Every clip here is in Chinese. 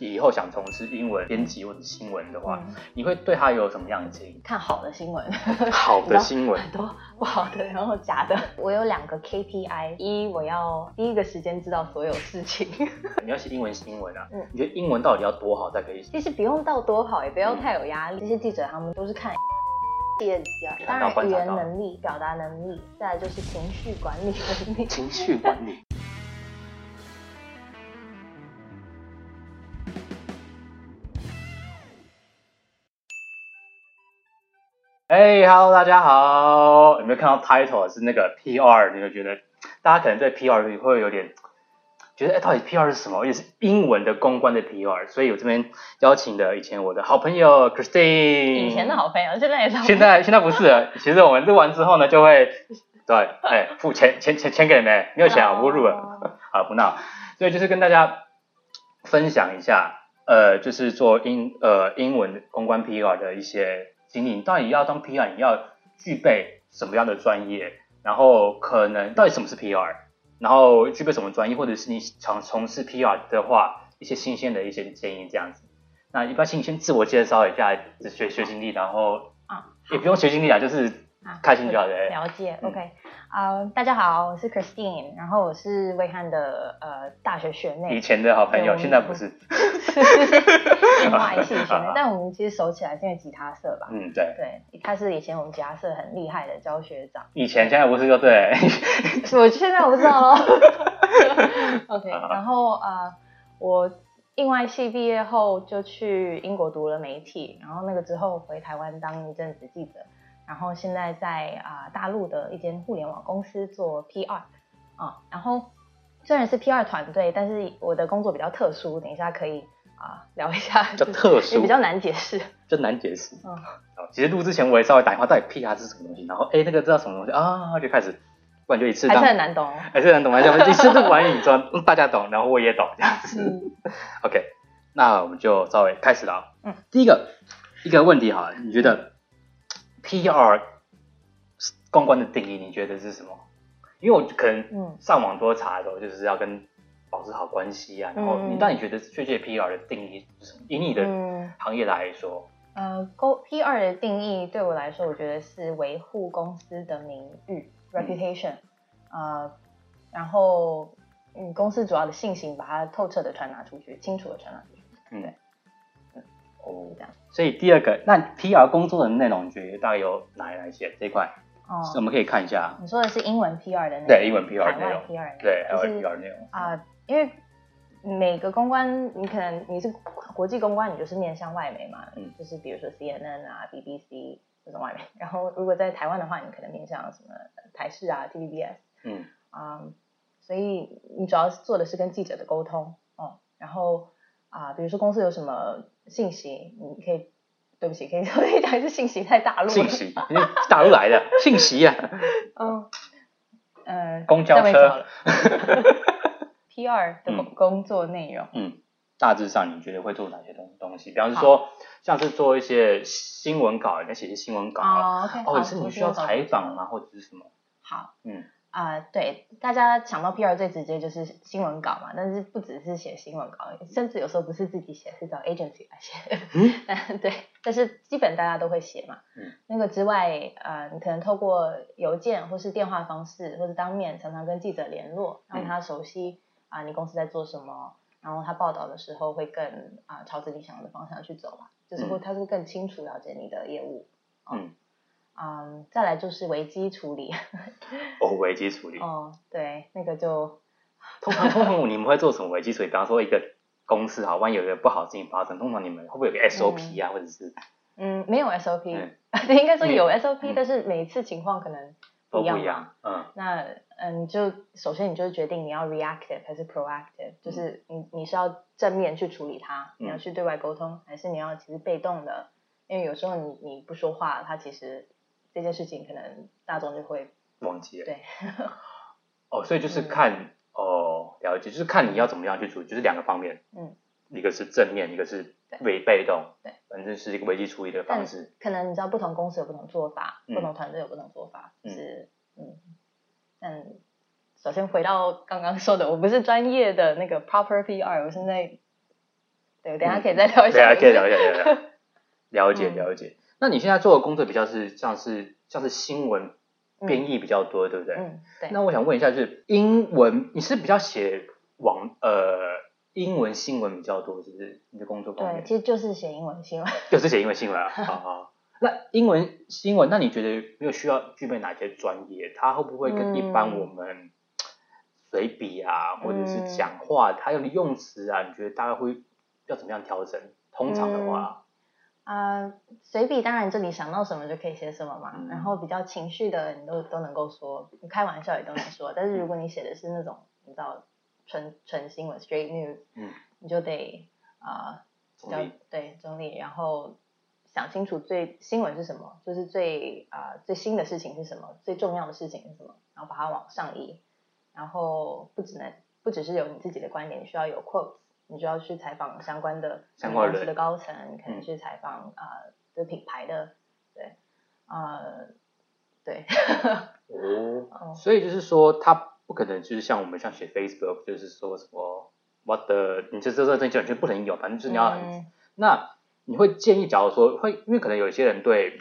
以后想从事英文编辑或者新闻的话，嗯你会对他有什么样的建议？看好的新闻，好的新闻 很多不好的，然后假的。我有两个 KPI，一我要第一个时间知道所有事情，你要写英文新闻啊，嗯你觉得英文到底要多好才可以写？其实不用到多好，也不要太有压力。这些记者他们都是看企业家，当然语言能力、表达能力，再来就是情绪管理能力。情绪管理。哎、h e l l o 大家好！有没有看到 title 是那个 PR？你会觉得大家可能对 PR 会有点觉得，哎、到底 PR 是什么？也是英文的公关的 PR，所以我这边邀请的以前我的好朋友 Christine，以前的好朋友，现在也是。现在现在不是了，其实我们录完之后呢，就会对，哎，付钱钱钱钱给你们，没有钱啊，我不录了，哦好不闹。所以就是跟大家分享一下，呃，就是做英呃英文公关 PR 的一些经历。你到底要当 PR，你要具备什么样的专业？然后可能到底什么是 PR？然后具备什么专业，或者是你想从事 PR 的话，一些新鲜的一些建议这样子。那一般请你先自我介绍一下学学经历，然后啊，也不用学经历啊，就是啊开心就好了。了解嗯，OK，啊、大家好，我是 Christine，然后我是魏汉的呃大学学妹以，前的好朋友，现在不是。电话系学妹，但我们其实熟起来是因为吉他社吧。嗯，对，对，他是以前我们吉他社很厉害的教学长，以前现在不是就对。我现在我不知道咯 OK，然后呃，我应外系毕业后就去英国读了媒体，然后那个之后回台湾当一阵子记者，然后现在在啊、大陆的一间互联网公司做 PR 啊、然后虽然是 PR 团队，但是我的工作比较特殊，等一下可以啊、聊一下，就特殊也比较难解释。就难解释。嗯哦其实录之前我也稍微打电话，到底 PR 是什么东西，然后哎那个知道什么东西啊，就开始，不然就一次还是很难懂哦。还是很难懂，还是一次录完你说嗯大家懂，然后我也懂这样子。嗯 OK，那我们就稍微开始了啊。嗯，第一个一个问题哈，你觉得 PR 公关的定义，你觉得是什么？因为我可能嗯上网多查的时候，就是要跟保持好关系啊。然后嗯你到底觉得确切 PR 的定义是什么？以你的嗯。行业来说，呃，公 PR 的定义对我来说，我觉得是维护公司的名誉 reputation，、呃，然后嗯，公司主要的信息把它透彻的传达出去，清楚的传达出去，嗯对，哦这样。所以第二个，那 PR 工作的内容，你觉得大概有哪哪一些？这块，哦我哦，们可以看一下。你说的是英文 PR 的内容，对英文 PR 海外内容 P 二，对，还有 PR 内容。啊、因为每个公关，你可能你是国际公关，你就是面向外媒嘛，嗯就是比如说 CNN 啊、BBC 这种外媒。然后如果在台湾的话，你可能面向什么台视啊、TVBS 嗯啊、所以你主要做的是跟记者的沟通哦。然后啊、比如说公司有什么信息，你可以。对不起，可以可以讲是信息太大陆了。信息，大陆来的信息啊，嗯，呃，公交车好了 PR 的工作内容，嗯，大致上你觉得会做哪些东东西？比方说，像是做一些新闻稿，你要写些新闻稿啊，哦，OK，或好者是你需要采访啊，或者是什么？好，嗯啊、对，大家想到 PR 最直接就是新闻稿嘛，但是不只是写新闻稿，甚至有时候不是自己写，是找 agency 来写。嗯 但对，但是基本大家都会写嘛。嗯。那个之外，呃，你可能透过邮件或是电话方式，或是当面常常跟记者联络，让他熟悉啊、你公司在做什么，然后他报道的时候会更啊、朝着你想要的方向去走嘛，就是会嗯他是更清楚了解你的业务。嗯，嗯，再来就是危机处理。哦，危机处理。哦，对，那个就 通常通常你们会做什么危机处理？比方说一个公司好，万一有一个不好的事情发生，通常你们会不会有个 SOP 啊，或者是嗯没有 SOP，、嗯 应该说有嗯 SOP，、嗯但是每一次情况可能一样嘛。都不一样？嗯那嗯，你就首先你就决定你要 reactive 还是 proactive，就是你你是要正面去处理它，嗯你要去对外沟通，还是你要其实被动的？因为有时候你你不说话，它其实这件事情可能大众就会忘记了。对，哦，所以就是嗯看哦，了解，就是看你要怎么样去处理，就是两个方面。嗯，一个是正面，一个是对被被动。对，反正是一个危机处理的方式。可能你知道不同公司有不同做法，嗯不同团队有不同做法，嗯是嗯，但首先回到刚刚说的，我不是专业的那个 proper PR，我现在对，等下可以再聊一对啊，下。可以聊一下，聊一下。了解嗯了解。那你现在做的工作比较是像是像是新闻编译比较多，对不对？嗯，对。那我想问一下，就是英文，你是比较写网呃英文新闻比较多，是不是？你的工作方对，面其实就是写英文新闻。就是写英文新闻啊。好好。那英文新闻，那你觉得没有需要具备哪些专业？它会不会跟一般嗯我们随笔啊，或者是嗯讲话，还有用词啊，你觉得大概会要怎么样调整？通常的话，啊、随笔当然这里想到什么就可以写什么嘛，嗯然后比较情绪的你都都能够说，你开玩笑也都能说，但是如果你写的是那种你知道纯纯新闻 straight news，嗯，你就得啊、比较对中立，然后想清楚最新闻是什么，就是最啊、最新的事情是什么，最重要的事情是什么，然后把它往上移，然后不只能不只是有你自己的观点，你需要有 quotes，你就要去采访相关的相关人公司的高层，可能嗯。去采访啊、呃这品牌的，对，呃，对，哦，哦所以就是说，他不可能就是像我们像写 Facebook，就是说什么 what the，你这这这这这就不能有，反正就是你要很嗯。那你会建议，假如说会，因为可能有一些人对，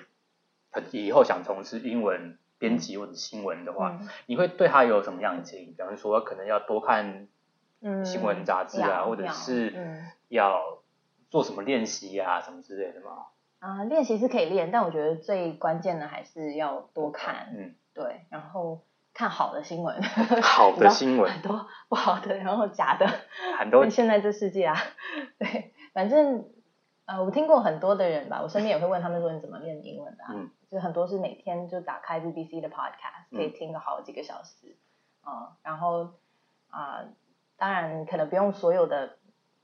很以后想从事英文编辑或者新闻的话，嗯。你会对他有什么样的建议？比方说，可能要多看嗯新闻杂志啊，要或者是嗯。要做什么练习啊，什么之类的吗？啊、练习是可以练，但我觉得最关键的还是要多看，嗯，对，然后看好的新闻，好的新闻。很多不好的，然后假的，很。多跟现在这世界啊，对，反正呃，我听过很多的人吧，我身边也会问他们说你怎么练英文的、啊，嗯。就很多是每天就打开 BBC 的 podcast，嗯。可以听个好几个小时，啊、然后啊、当然可能不用所有的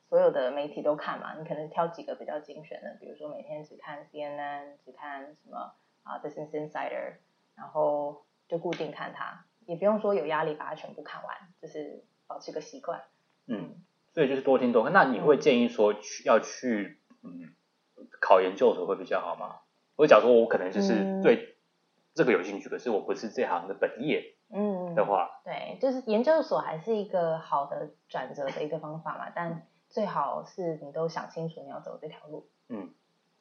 所有的媒体都看嘛，你可能挑几个比较精选的，比如说每天只看 CNN，只看什么啊、Business Insider，然后就固定看它，也不用说有压力把它全部看完，就是保持个习惯。嗯，所以就是多听多看。那你会建议说去要去嗯考研究所会比较好吗？我假如说我可能就是嗯对这个有兴趣，可是我不是这行的本业嗯，的话，对，就是研究所还是一个好的转折的一个方法嘛，但最好是你都想清楚你要走这条路，嗯，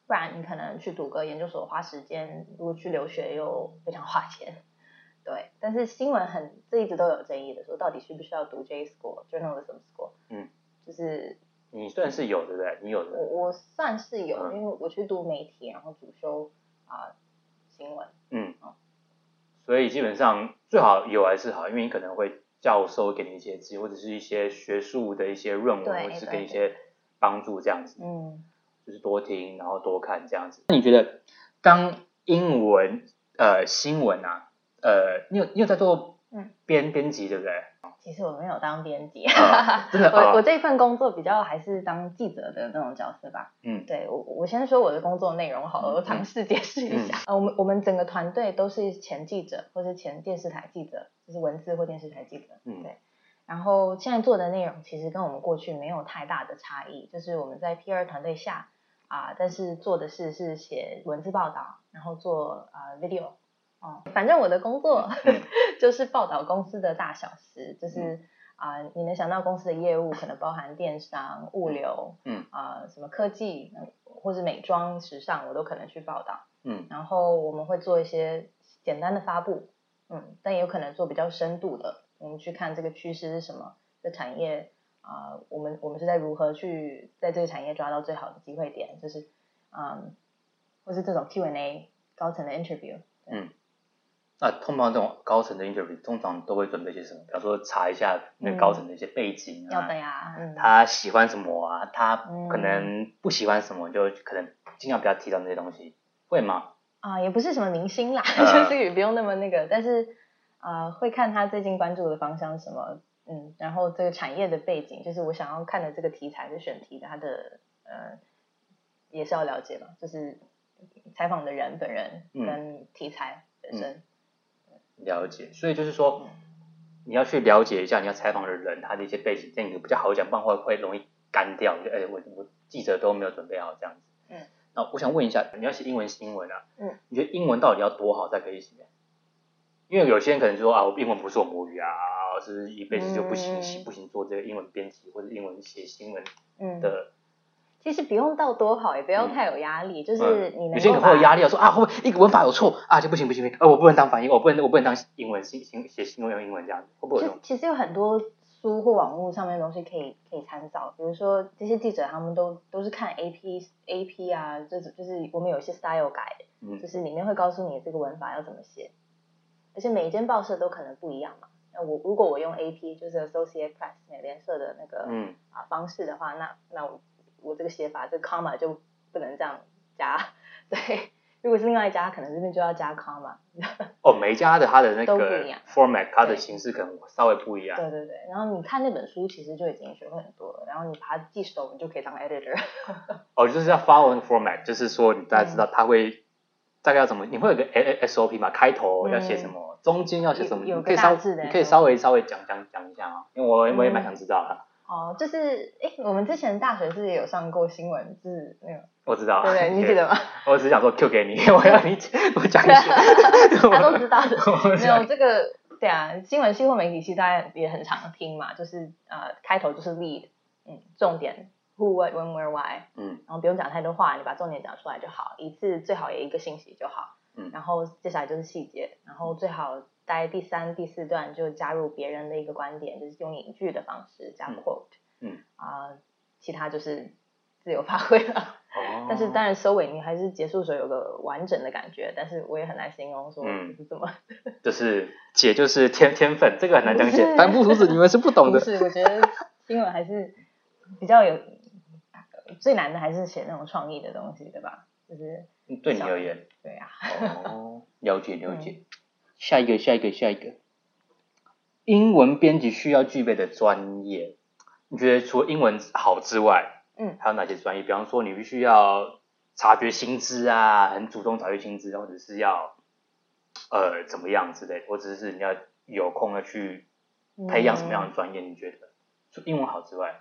不然你可能去读个研究所花时间，如果去留学又非常花钱，对。但是新闻很这一直都有争议的，说到底需不需要读 J school journalism school，嗯，就是你算是有对不对？你有我的，我我算是有，嗯。因为我去读媒体，然后主修啊、新闻，嗯。哦，所以基本上最好有还是好，因为你可能会教授给你一些资源，或者是一些学术的一些论文，或者是给你一些帮助这样子。嗯。就是多听，然后多看这样子。那你觉得当英文呃新闻啊，呃，你有你有在做嗯编编辑对不对？其实我没有当编辑，啊真的啊 我我这份工作比较还是当记者的那种角色吧。嗯对我我先说我的工作内容好了，嗯我尝试解释一下。呃，我们我们整个团队都是前记者或是前电视台记者，就是文字或电视台记者。嗯对。然后现在做的内容其实跟我们过去没有太大的差异，就是我们在 PR 团队下啊、但是做的事是写文字报道，然后做啊、video。哦，反正我的工作、嗯。就是报道公司的大小事，就是啊、你能想到公司的业务可能包含电商、物流，嗯。啊、什么科技，嗯或是美妆、时尚，我都可能去报道。嗯。然后我们会做一些简单的发布，嗯，但也有可能做比较深度的，我们去看这个趋势是什么，这产业啊、我们我们是在如何去在这个产业抓到最好的机会点，就是嗯，或是这种 Q&A 高层的 interview，嗯。那通常这种高层的 interview 通常都会准备些什么？比方说查一下那高层的一些背景啊，要的呀，嗯，他喜欢什么啊，他嗯可能不喜欢什么，就可能尽量不要提到那些东西，会吗？啊、也不是什么明星啦，嗯 就是也不用那么那个，但是啊、呃会看他最近关注的方向是什么，嗯，然后这个产业的背景，就是我想要看的这个题材的选题，它的呃也是要了解嘛，就是采访的人本人嗯。跟题材本身，了解，所以就是说嗯，你要去了解一下你要采访的人他的一些背景，这样你比较好讲，不然会会容易干掉。就哎，我我记者都没有准备好这样子。嗯。那我想问一下，你要写英文新闻啊？嗯。你觉得英文到底要多好才可以写？因为有些人可能就说啊，我英文不是我母语啊，是一辈子就不行、嗯不行做这个英文编辑或者英文写新闻嗯的其实不用到多好，也不要太有压力，就是你能有些人会有压力啊，说啊会不会一个文法有错啊就不行不行不行，呃我不能当翻译，我不能我不能当英文新新写新闻用英文这样子，会不会？其实有很多书或网络上面的东西可以可以参照，比如说这些记者他们都都是看 A P A P 啊，就是就是我们有一些 style guide，嗯就是里面会告诉你这个文法要怎么写，而且每一间报社都可能不一样嘛。那我如果我用 A P 就是 Associate Press 美联社的那个、嗯啊方式的话，那那我我这个写法这个 comma 就不能这样加，对。如果是另外一家，可能这边就要加 comma。哦，每一家的它的那个 format，它的形式可能稍微不一样。对对对，然后你看那本书，其实就已经学会很多了，然后你把它记熟，你就可以当 editor。哦，就是要 follow 那个 format，就是说你大概知嗯道它会大概要怎么，你会有个 S S O P 嘛？开头嗯要写什么，中间要写什么，你可以稍个大致的你可以稍微稍微讲讲讲一下啊，因为我我也蛮嗯想知道的。哦，就是哎，我们之前大学是也有上过新闻，就是那个，我知道，对对，你记得吗？我只是想说 Q 给你，我要你 我讲一些，他都知道的。没有这个，对啊，新闻系或媒体系大家也很常听嘛，就是呃开头就是 lead，嗯，重点 who what when where why，嗯然后不用讲太多话，你把重点讲出来就好，一次最好也一个信息就好。嗯然后接下来就是细节，然后最好在第三、第四段就加入别人的一个观点，就是用引句的方式加嗯 quote，嗯啊、其他就是自由发挥了。哦，但是当然收尾你还是结束的时候有个完整的感觉，但是我也很难形容说嗯是怎么。就是姐就是天天分，这个很难讲解，不是凡夫俗子你们是不懂的。不是，我觉得英文还是比较有最难的，还是写那种创意的东西，对吧？就是对你而言，对啊，哦，了解了嗯解。下一个，下一个，下一个，英文编辑需要具备的专业，你觉得除了英文好之外，嗯，还有哪些专业？比方说，你必须要察觉薪资啊，很主动察觉薪资，或者是要呃怎么样之类的，或者是你要有空要去培养什么样的专业？你觉得除英文好之外，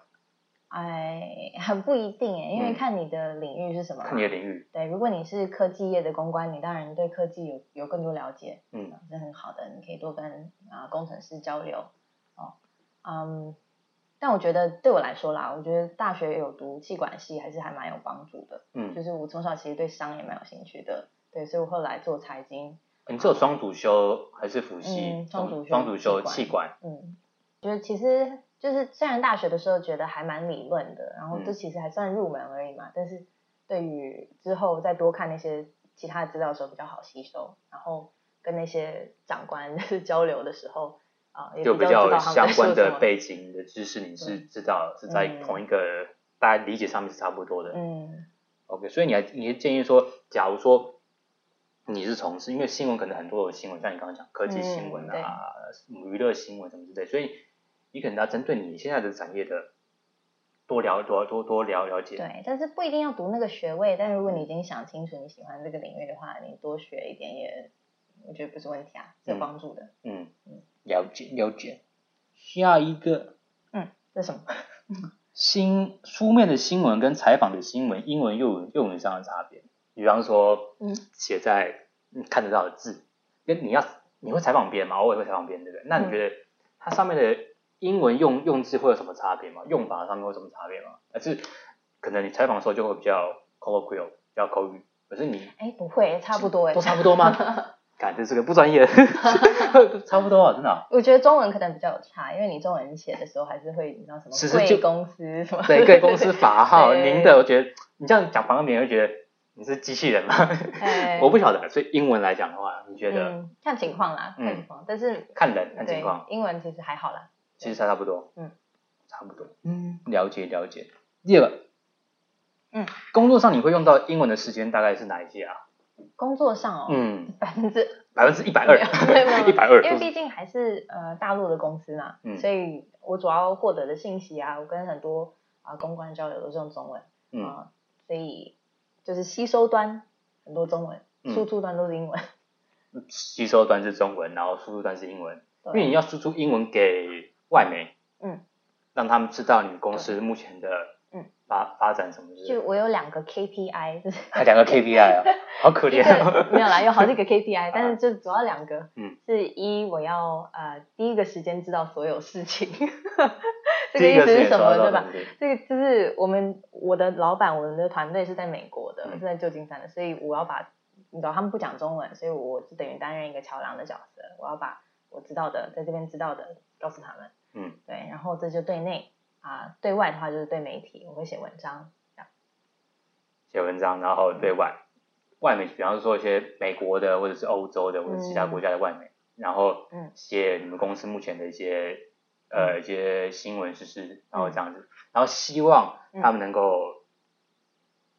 哎，很不一定哎，因为嗯看你的领域是什么嘛。看你的领域，对，如果你是科技业的公关，你当然对科技有有更多了解，嗯是很好的，你可以多跟啊、工程师交流哦，嗯，但我觉得对我来说啦，我觉得大学有读气管系还是还蛮有帮助的，嗯，就是我从小其实对商也蛮有兴趣的，对，所以我后来做财经，你是有双主修还是辅系？嗯双主修双主修气气管，嗯，觉得其实就是虽然大学的时候觉得还蛮理论的，然后嗯这其实还算入门而已嘛，但是对于之后再多看那些其他的资料的时候比较好吸收，然后跟那些长官 交流的时候啊、也就比比较相。关的背景的知识，你是知道是在嗯同一个大家理解上面是差不多的。嗯 OK，所以你还你建议说，假如说你是从事，因为新闻可能很多有新闻，像你刚刚讲科技新闻嗯啊、娱乐新闻什么之类，所以你可能要针对你现在的产业的多了多多多了了解。对，但是不一定要读那个学位，但如果你已经想清楚你喜欢这个领域的话，你多学一点也，我觉得不是问题啊，是帮助的。嗯，了解了解。下一个嗯，这是什么？新书面的新闻跟采访的新闻，英文用语用语上的差别。比方说，嗯，写在你看得到的字，跟你要你会采访别人吗？我也会采访别人，对不对？那你嗯觉得它上面的英文用用字会有什么差别吗？用法上面会有什么差别吗？还是可能你采访的时候就会比较 colloquial，比较口语，可是你哎，不会，差不多哎，都差不多吗？感觉这个不专业，差不多啊，真的啊、我觉得中文可能比较有差，因为你中文写的时候还是会，你知道什么贵公司什么，对，各公司法号，您的，我觉得你这样讲，反而别人会觉得你是机器人吗？哎我不晓得，所以英文来讲的话，你觉得、嗯，看情况啦，嗯看情况，但是看人看情况，英文其实还好啦。其实差差不多，嗯，差不多，嗯，了解了解。第二个，嗯，工作上你会用到英文的时间大概是哪一些啊？工作上哦，嗯，百分之百分之一百二，一百二，因为毕竟还是呃大陆的公司嘛，嗯。所以我主要获得的信息啊，我跟很多啊、公关交流都是用中文，嗯。啊所以就是吸收端很多中文，嗯。输出端都是英文。吸收端是中文，然后输出端是英文，因为你要输出英文给外媒，嗯，让他们知道你们公司目前的嗯。发发展什么。就我有两个 KPI，就是还两个 KPI 啊，好可怜啊。没有啦，有好几个 KPI，但是就主要两个，嗯，是一我要呃第一个时间知道所有事情，这这个意思是什么，对吧？这个就是我们我的老板，我们的团队是在美国的，嗯。是在旧金山的，所以我要把，你知道他们不讲中文，所以我就等于担任一个桥梁的角色，我要把我知道的在这边知道的告诉他们，嗯，对，然后这就对内啊、对外的话就是对媒体，我会写文章，这样，写文章，然后对外外媒，比方说一些美国的或者是欧洲的或者其他国家的外媒，然后嗯。写你们公司目前的一些呃一些新闻时事，然后这样子，然后希望他们能够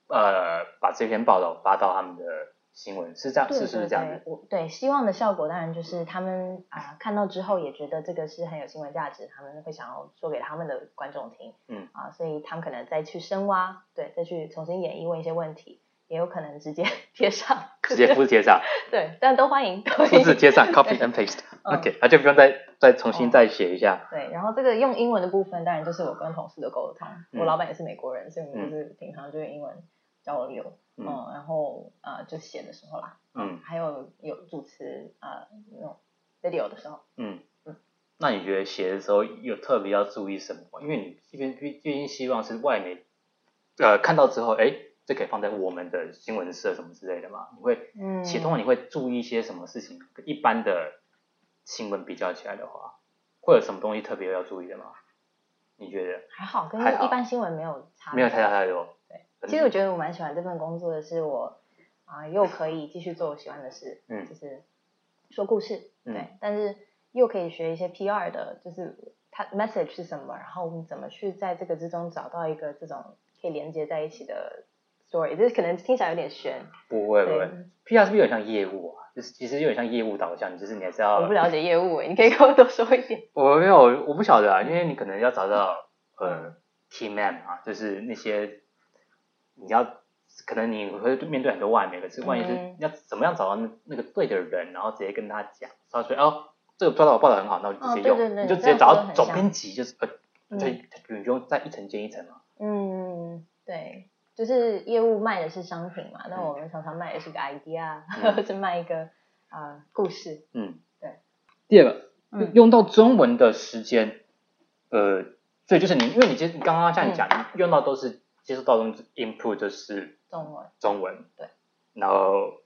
呃把这篇报道发到他们的新闻，是这样，是是这样子，，对我对希望的效果当然就是他们啊、看到之后也觉得这个是很有新闻价值，他们会想要说给他们的观众听，嗯啊，所以他们可能再去深挖，对，再去重新演绎问一些问题，也有可能直接 贴上，直接复制贴上，对，但都欢迎，复制贴上，copy and paste。嗯 OK，那就不用再再重新再写一下。对，然后这个用英文的部分，当然就是我跟同事的沟通。嗯我老板也是美国人，所以我们就是平常就用英文交流，嗯嗯，然后呃就写的时候啦，嗯还有有主持呃那种 video 的时候，嗯嗯，那你觉得写的时候有特别要注意什么吗？因为你这边毕毕竟希望是外媒呃看到之后，哎，这可以放在我们的新闻社什么之类的嘛？你会嗯，写通常你会注意一些什么事情？跟一般的新闻比较起来的话，会有什么东西特别要注意的吗？你觉得还好，跟一般新闻没有差，没有太大太多？对，其实我觉得我蛮喜欢这份工作的，是我啊、又可以继续做我喜欢的事，嗯。就是说故事，嗯。对，但是又可以学一些 PR 的，就是它 message 是什么，然后我们怎么去在这个之中找到一个这种可以连接在一起的 story，这可能听起来有点悬，不会不对。会，PR 是不是有点像业务啊？就是其实有点像业务导向，就是你还是要我不了解业务诶，你可以跟我多说一点。我没有，我不晓得啊，因为你可能要找到呃 team man 啊，就是那些你要可能你会面对很多外面，可是万一是嗯。要怎么样找到那那个对的人，然后直接跟他讲，他说哦，这个抓到我报道很好，那我就直接用，哦对对对你就直接找到总编辑，就是呃，嗯。对，你就用再一层接一层嘛，嗯，对，就是业务卖的是商品嘛，那嗯。我们常常卖的是个 idea，、嗯。或者卖一个啊、呃故事。嗯，对。第二个，嗯。用到中文的时间，呃，所以就是你，因为你其实你刚刚像你讲，你用到都是接收到中 input 就是中文，中文，对，然后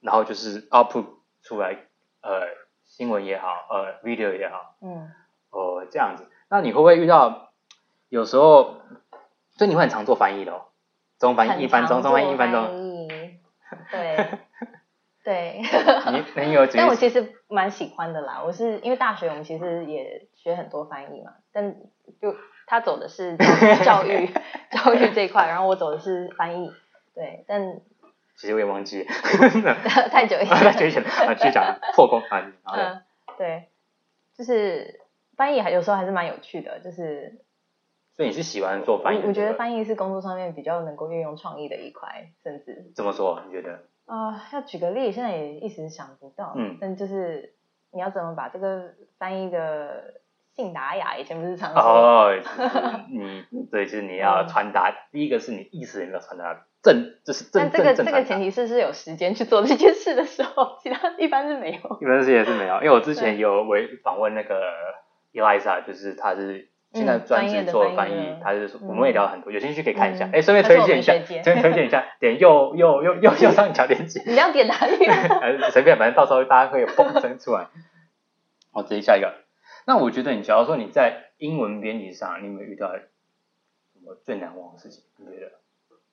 然后就是 output 出来，呃，新闻也好，呃，video 也好，嗯，哦、这样子，那你会不会遇到有时候，所以你会很常做翻译的哦，中翻译、一翻中、中翻译、一翻中，译，对，对。你你有举 但我其实蛮喜欢的啦，我是因为大学我们其实也学很多翻译嘛，但就他走的是教育 教育这一块，然后我走的是翻译，对，但其实我也忘记了，太久以前 太久以前了，啊，继续讲破功翻译，嗯，对，就是翻译还有时候还是蛮有趣的，就是所以你是喜欢做翻译我我觉得翻译是工作上面比较能够运用创意的一块，甚至怎么说？你觉得？啊、要举个例，现在也一时想不到，嗯但就是你要怎么把这个翻译的信达雅，以前不是常说，哦，你对，就是你要嗯。传达，第一个是你意识有没有传达正，就是正但这个这个前提是是有时间去做这件事的时候，其他一般是没有。一般是也是没有，因为我之前对有为访问那个 Eliza，就是他是现在嗯专专业的职做翻译的，翻译他是嗯。我们也聊了很多，有兴趣可以看一下，嗯。哎，顺便推荐一下，们学姐顺便推荐一下，点右右右右右上角链接，你要点哪里？呃随便，反正到时候大家会有风声出来。好，直接下一个。那我觉得你假如说你在英文编辑上，你有没有遇到什么最难忘的事情？你觉得？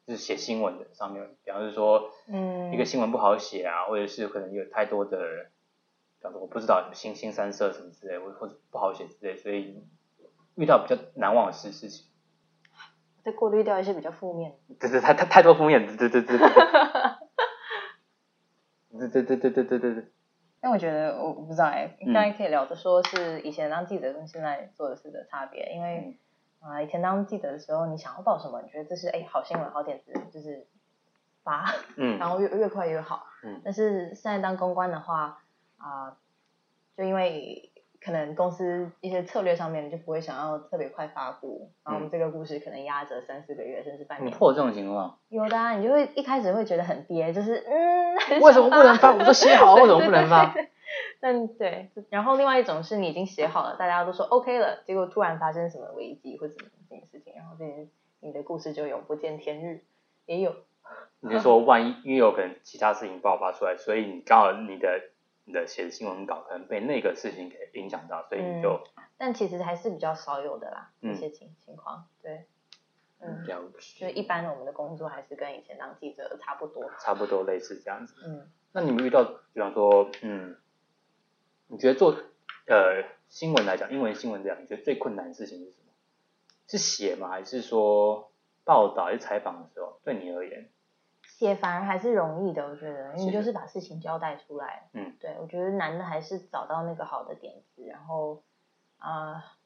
就是写新闻的上面，比方是说，嗯，一个新闻不好写啊，或者是可能有太多的，比方说我不知道新新三色什么之类，或或者不好写之类，所以遇到比较难忘的事事情。再过滤掉一些比较负面的。对对，太太太多负面，对对对对对。对对对对对对对对。但我觉得我我不知道哎、嗯。刚才可以聊着说是以前当记者跟现在做的事的差别，因为啊、以前当记者的时候，你想要报什么，你觉得这是哎好新闻、好点子，就是发，嗯。然后越越快越好。嗯。但是现在当公关的话啊、就因为可能公司一些策略上面就不会想要特别快发布，然后我们这个故事可能压着三四个月甚至半年。你破这种情况，有的、啊，你就会一开始会觉得很憋，就是嗯，为什么不能发我都写好了为什么不能发但对，然后另外一种是你已经写好了，大家都说 OK 了，结果突然发生什么危机或者什么这件事情，然后这件你的故事就永不见天日，也有。你是说万一因为有可能其他事情爆发出来，所以你刚好你的你的写的新闻稿可能被那个事情给影响到，所以你就。但其实还是比较少有的啦，一些情情况，对。嗯。了解。就一般我们的工作还是跟以前当记者差不多。差不多类似这样子。嗯。那你们遇到，比方说，嗯。你觉得做呃新闻来讲，英文新闻这样，你觉得最困难的事情是什么？是写吗？还是说报道、还是采访的时候，对你而言？写反而还是容易的，我觉得，因为就是把事情交代出来。嗯，对，我觉得难的还是找到那个好的点子，然后啊，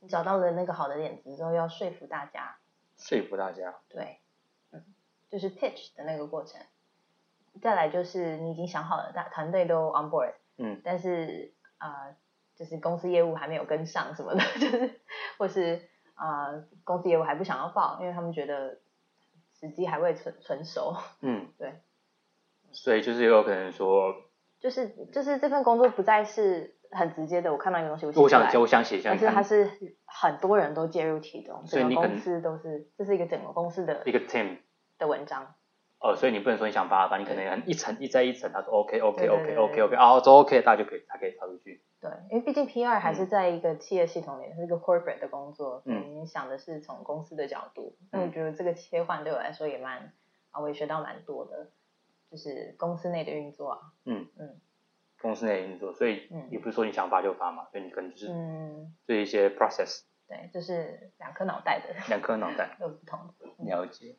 你找到了那个好的点子之后，要说服大家。说服大家。对，嗯，就是 pitch 的那个过程。再来就是你已经想好了，大团队都 on board。嗯，但是啊，就是公司业务还没有跟上什么的，就是或是啊，公司业务还不想要报，因为他们觉得时机还未成成熟。嗯，对。所以就是有可能说，就是就是这份工作不再是很直接的，我看到一个东西，我想我想写下但是它是很多人都介入其中，整个公司都是，这是一个整个公司的一个 team 的文章。哦，所以你不能说你想发发，你可能一层一再一层，他说 OK OK OK OK OK，啊，都 OK，大家就可以，他可以发出去。对，因为毕竟 PR 还是在一个企业系统里，是一个 corporate 的工作，嗯，你想的是从公司的角度，那我觉得这个切换对我来说也蛮啊，我也学到蛮多的，就是公司内的运作啊。嗯嗯，公司内的运作，所以也不是说你想发就发嘛，所以你可能就是嗯，这一些 process。对，就是两颗脑袋的。两颗脑袋。有不同。了解。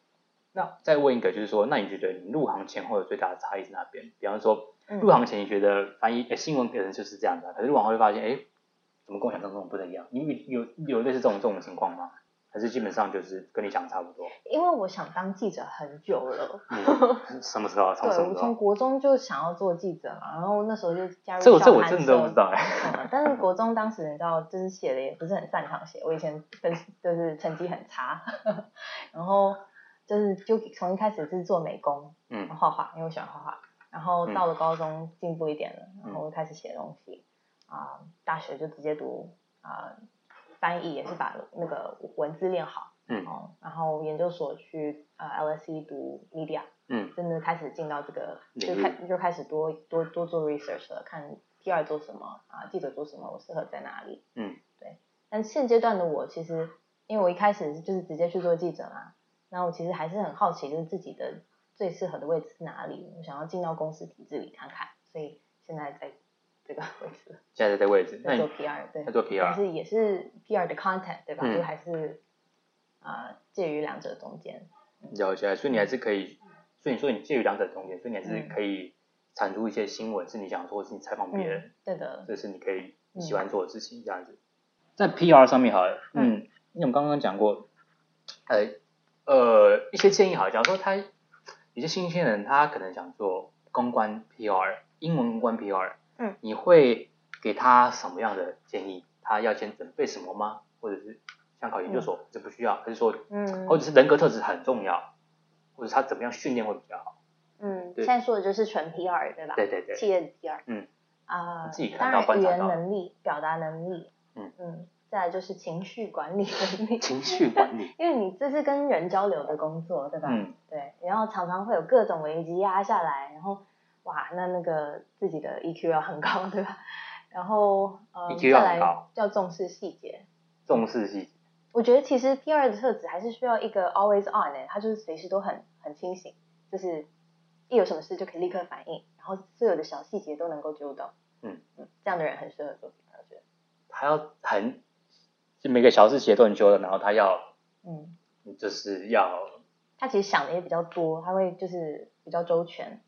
那再问一个，就是说，那你觉得你入行前后的最大的差异是哪边？比方说，入行前你觉得翻译新闻可能就是这样的，可是入行后会发现，哎，怎么跟我想象中不太一样？你有有类似这种这种情况吗？还是基本上就是跟你想差不多？因为我想当记者很久了。什么时候？从什么时候？从国中就想要做记者嘛，然后那时候就加入。这我这我真的都不知道哎。但是国中当时你知道，就是写的也不是很擅长写，我以前分就是成绩很差，然后。就是就从一开始是做美工，嗯，画画，因为我喜欢画画。然后到了高中进步一点了，然后开始写东西。啊，大学就直接读啊翻译，也是把那个文字练好。嗯。哦，然后研究所去呃 LSE 读 media，嗯，真的开始进到这个就开就开始多多多做 research 了，看第二做什么啊，记者做什么，我适合在哪里。嗯，对。但现阶段的我其实，因为我一开始就是直接去做记者嘛。那我其实还是很好奇，就是自己的最适合的位置是哪里？我想要进到公司体制里看看，所以现在在这个 位置。现在在位置，在做 PR，对，在做 PR，但是也是 PR 的 content，对吧？就还是啊介于两者中间。了解，所以你还是可以，所以你说你介于两者中间，所以你还是可以产出一些新闻，是你想说，是你采访别人，对的，这是你可以喜欢做的事情，这样子。在 PR 上面好了，嗯，因为我们刚刚讲过，呃。呃，一些建议好，假如说他有些新鲜人，他可能想做公关 PR，英文公关 PR，嗯，你会给他什么样的建议？他要先准备什么吗？或者是想考研究所，这不需要，还是说，嗯，或者是人格特质很重要，或者他怎么样训练会比较好？嗯，现在说的就是纯 PR 对吧？对对对，企业 PR，嗯，啊，当然语言能力、表达能力，嗯。嗯。再来就是情绪管理能力，情绪管理，因为你这是跟人交流的工作，对吧？嗯，对，然后常常会有各种危机压下来，然后哇，那那个自己的 EQ 要很高，对吧？然后呃，再来要重视细节，重视细节。我觉得其实 P 二的特质还是需要一个 always on 的，他就是随时都很很清醒，就是一有什么事就可以立刻反应，然后所有的小细节都能够揪到。嗯嗯，这样的人很适合做 P 二，我觉得。还要很。就每个小事写都很久的，然后他要，嗯，就是要，他其实想的也比较多，他会就是比较周全，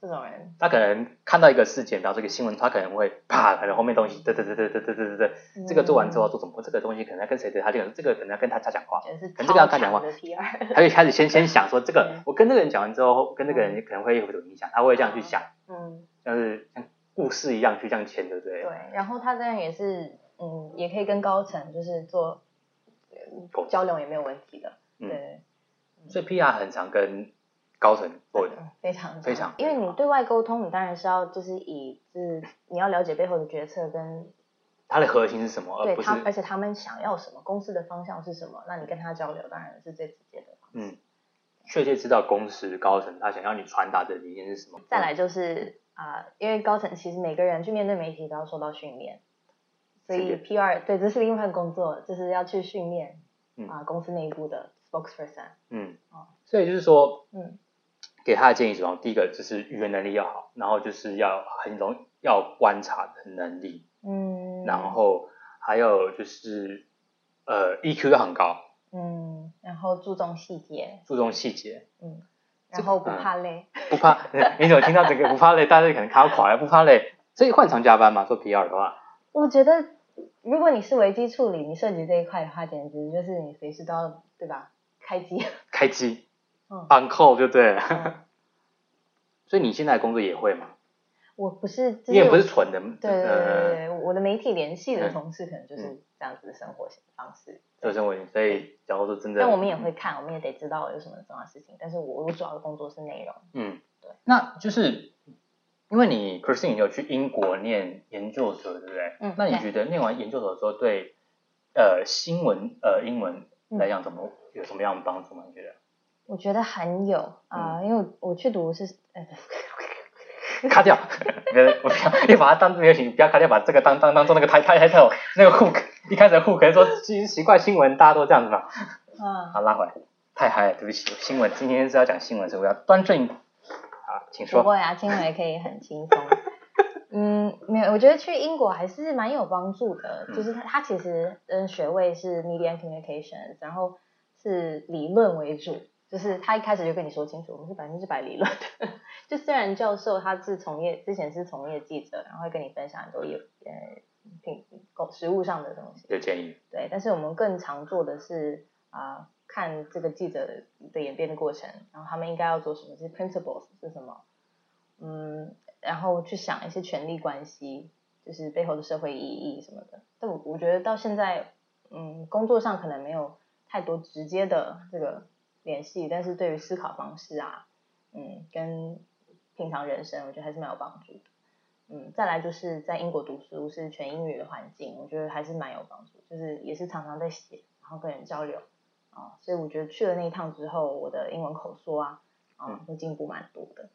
这种人，他可能看到一个事件，然后这个新闻，他可能会啪，可能后面东西，对对对对对对对对对，这个做完之后要做什么？这个东西可能要跟谁对？他这个这个可能要跟他他讲话，可能这个要他讲话，他就开始先先想说这个，我跟这个人讲完之后，跟那个人可能会有什么影响？他会这样去想，嗯，像是像故事一样去这样牵，对不对？对，然后他这样也是。嗯，也可以跟高层就是做交流也没有问题的，对。所以 PR 很常跟高层做的。嗯非常非常因为你对外沟通，你当然是要就是以就是你要了解背后的决策跟它的核心是什么，而对不是他而且他们想要什么，公司的方向是什么，那你跟他交流当然是最直接的。嗯，确切知道公司高层他想要你传达的理念是什么。再来就是啊、因为高层其实每个人去面对媒体都要受到训练，所以 PR 对这是另一份工作，就是要去训练嗯。啊、公司内部的 spokesperson。嗯。哦，所以就是说，嗯。给他的建议主要第一个就是语言能力要好，然后就是要很容要观察的能力，嗯，然后还有就是呃 EQ 要很高，嗯，然后注重细节，注重细节，嗯，然后不嗯怕累，不怕。你怎么听到这个不怕累，大家可能看到垮了，不怕累，所以换常加班嘛，做 PR 的话，我觉得如果你是危机处理，你涉及这一块的话，简直就是你随时都要对吧？开机，开机嗯 on call 就对了。嗯 所以你现在的工作也会吗？我不是，就你也不是纯的，对对对对呃，我的媒体联系的嗯同事可能就是这样子的生活方式。做生活，所以假如说真的，但我们也会看，我们也得知道有什么重要事情。但是我我主要的工作是内容。嗯，对，那就是因为你 Christine 有去英国念研究所，对不对？嗯那你对觉得念完研究所的时候，对呃新闻呃英文嗯来讲，怎么、有什么样的帮助吗？你觉得？我觉得很有啊、因为我去读是呃，卡掉，不要我不要，你把它当没有请，不要卡掉，把这个当当当做那个 title title 那个 hook，一开始的 hook 说奇奇怪新闻大家都这样子嘛，嗯，好拉回来，太嗨了，对不起，新闻今天是要讲新闻，所以我要端正。好，请说。不会啊，青梅可以很轻松。嗯，没有，我觉得去英国还是蛮有帮助的。嗯就是它它其实嗯学位是 Media Communications，然后是理论为主，就是他一开始就跟你说清楚，我们是百分之百理论的。就虽然教授他是从业之前是从业记者，然后会跟你分享很多有呃品实务上的东西，的建议，对，但是我们更常做的是啊、看这个记者的演变的过程，然后他们应该要做什么，这些 principles 是什么，嗯，然后去想一些权力关系，就是背后的社会意义什么的。但我我觉得到现在，嗯，工作上可能没有太多直接的这个联系，但是对于思考方式啊，嗯，跟平常人生，我觉得还是蛮有帮助的。嗯，再来就是在英国读书是全英语的环境，我觉得还是蛮有帮助，就是也是常常在写，然后跟人交流啊、所以我觉得去了那一趟之后，我的英文口说啊，啊、嗯会进步蛮多的。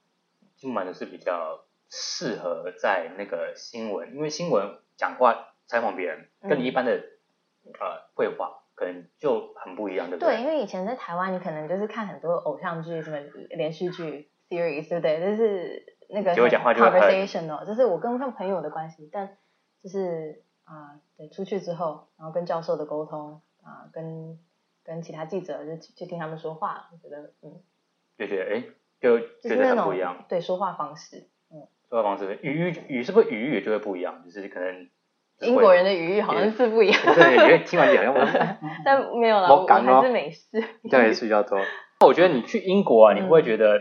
进步蛮多是比较适合在那个新闻，因为新闻讲话采访别人，跟你一般的、呃绘画可能就很不一样，对不对，对因为以前在台湾，你可能就是看很多偶像剧，什么连续剧 series，对不对？就是那个就会讲话就 conversational，就是我跟朋友的关系，但就是啊、对，出去之后，然后跟教授的沟通啊、跟跟其他记者就去听他们说话，我觉得嗯，就觉得哎，就觉得就是那种很不一样。对说话方式，嗯，说话方式，语语语是不是语语也就会不一样？就是可能英国人的语义好像是不一样，对，因为听完就好像我 但没有啦，我还是美式，这样也是比较多。我觉得你去英国啊，你会觉得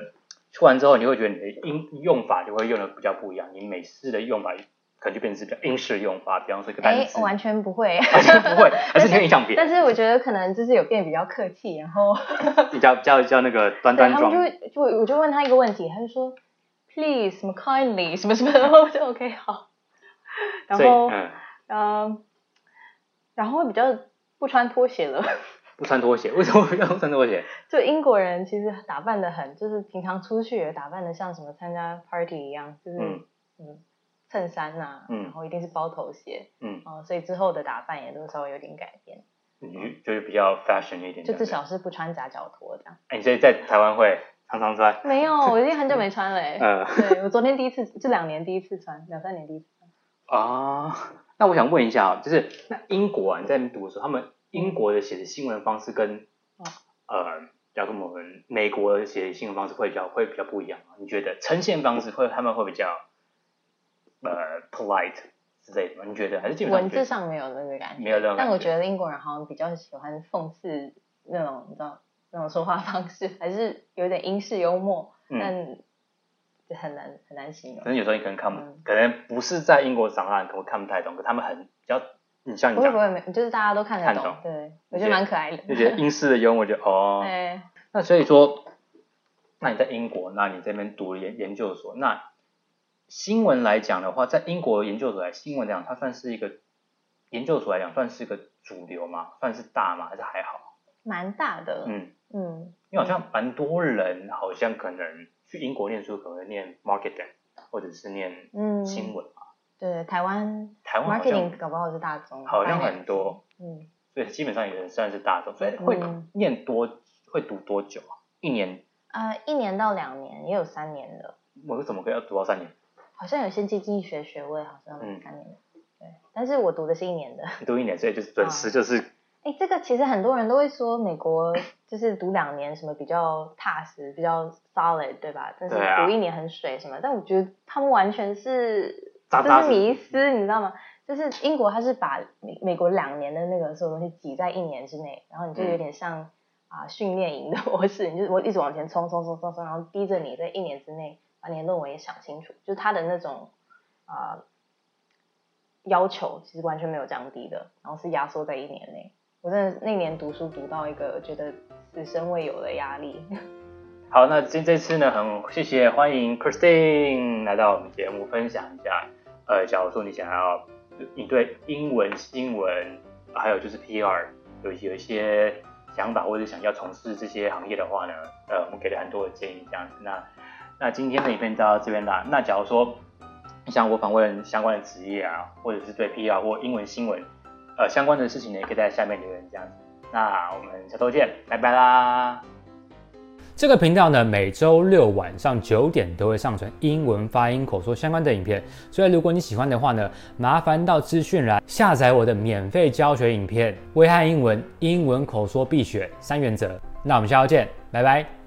去完之后，你会觉得你的英用法就会用的比较不一样。你美式的用法可能就变成是比较英式用法，比方说一个单哎，词，完全不会。完全不会，还是你会影响别人，但是我觉得可能就是有变比较客气，然后 比较比较比较那个端端庄对他们就。会就我就问他一个问题，他就说 please 什么 kindly 什 么什么，然后我就 OK 好，然后嗯，嗯，然后会比较不穿拖鞋了。不穿拖鞋，为什么不要穿拖鞋？就英国人其实打扮的很，就是平常出去也打扮的像什么参加 party 一样，就是嗯嗯衬衫呐、嗯然后一定是包头鞋，嗯，哦、所以之后的打扮也都稍微有点改变，嗯就是比较 fashion 一点，就至。少是不穿夹脚拖这样。哎，你所以在台湾会常常穿，没有，我已经很久没穿了、欸。呃对我昨天第一次，这两年第一次穿，两三年第一次穿。啊，那我想问一下啊，就是那英国啊，你在那边读的时候，他们英国的写的新闻方式跟哦呃，假如我们美国写的新闻方式会比较会比较不一样吗？你觉得呈现方式会他们会比较呃 polite 之类的吗？你觉得还是基本上文字上没有那个感觉，没有那种感觉但我觉得英国人好像比较喜欢讽刺那种，你知道那种说话方式，还是有点英式幽默，嗯但就很难很难形容。可能有时候你可能看不，嗯可能不是在英国长大，你可能看不太懂，可他们很比较，你像你讲，不会不会，没就是大家都看得懂，对我觉得蛮可爱的。就觉得英式的幽默就哦，对，那所以说，那你在英国，那你这边读研研究所，那新闻来讲的话，在英国研究所来新闻来讲，它算是一个研究所来讲，算是一个主流嘛，算是大嘛，还是还好？蛮大的，嗯，嗯，因为好像蛮多人好像可能去英国念书，可能念 marketing 或者是念嗯。新闻嘛，对，台湾台湾 marketing 搞不好是大众，好像很多，嗯，所以基本上也算是大众，所以会嗯。念多会读多久啊？一年，呃，一年到两年，也有三年的，我怎么可以要读到三年？好像有些经济学学位好像嗯三年的，对，但是我读的是一年的。你读一年，所以就是 准时就是哎，这个其实很多人都会说美国就是读两年什么比较踏实，比较 solid，对吧？但是读一年很水什么，但我觉得他们完全是这是迷思，你知道吗？就是英国它是把美美国两年的那个所有东西挤在一年之内，然后你就有点像啊、训练营的模式，你就我一直往前冲冲冲冲冲，然后逼着你在一年之内把你的论文也想清楚，就是他的那种啊、要求其实完全没有降低的，然后是压缩在一年内。我真的那年读书读到一个觉得此生未有的压力。好，那今这次呢，很谢谢欢迎 Christine 来到我们节目分享一下。呃，假如说你想要，你对英文新闻还有就是 PR 有有一些想法，或者想要从事这些行业的话呢，呃，我们给了很多的建议这样子。那那今天的影片就到这边啦。那假如说你想我访问相关的职业啊，或者是对 PR 或英文新闻呃相关的事情呢，也可以在下面留言这样子。那我们下周见，拜拜啦。这个频道呢，每周六晚上九点都会上传英文发音口说相关的影片，所以如果你喜欢的话呢，麻烦到资讯栏下载我的免费教学影片《威汉英文英文口说必学三原则》。那我们下周见，拜拜。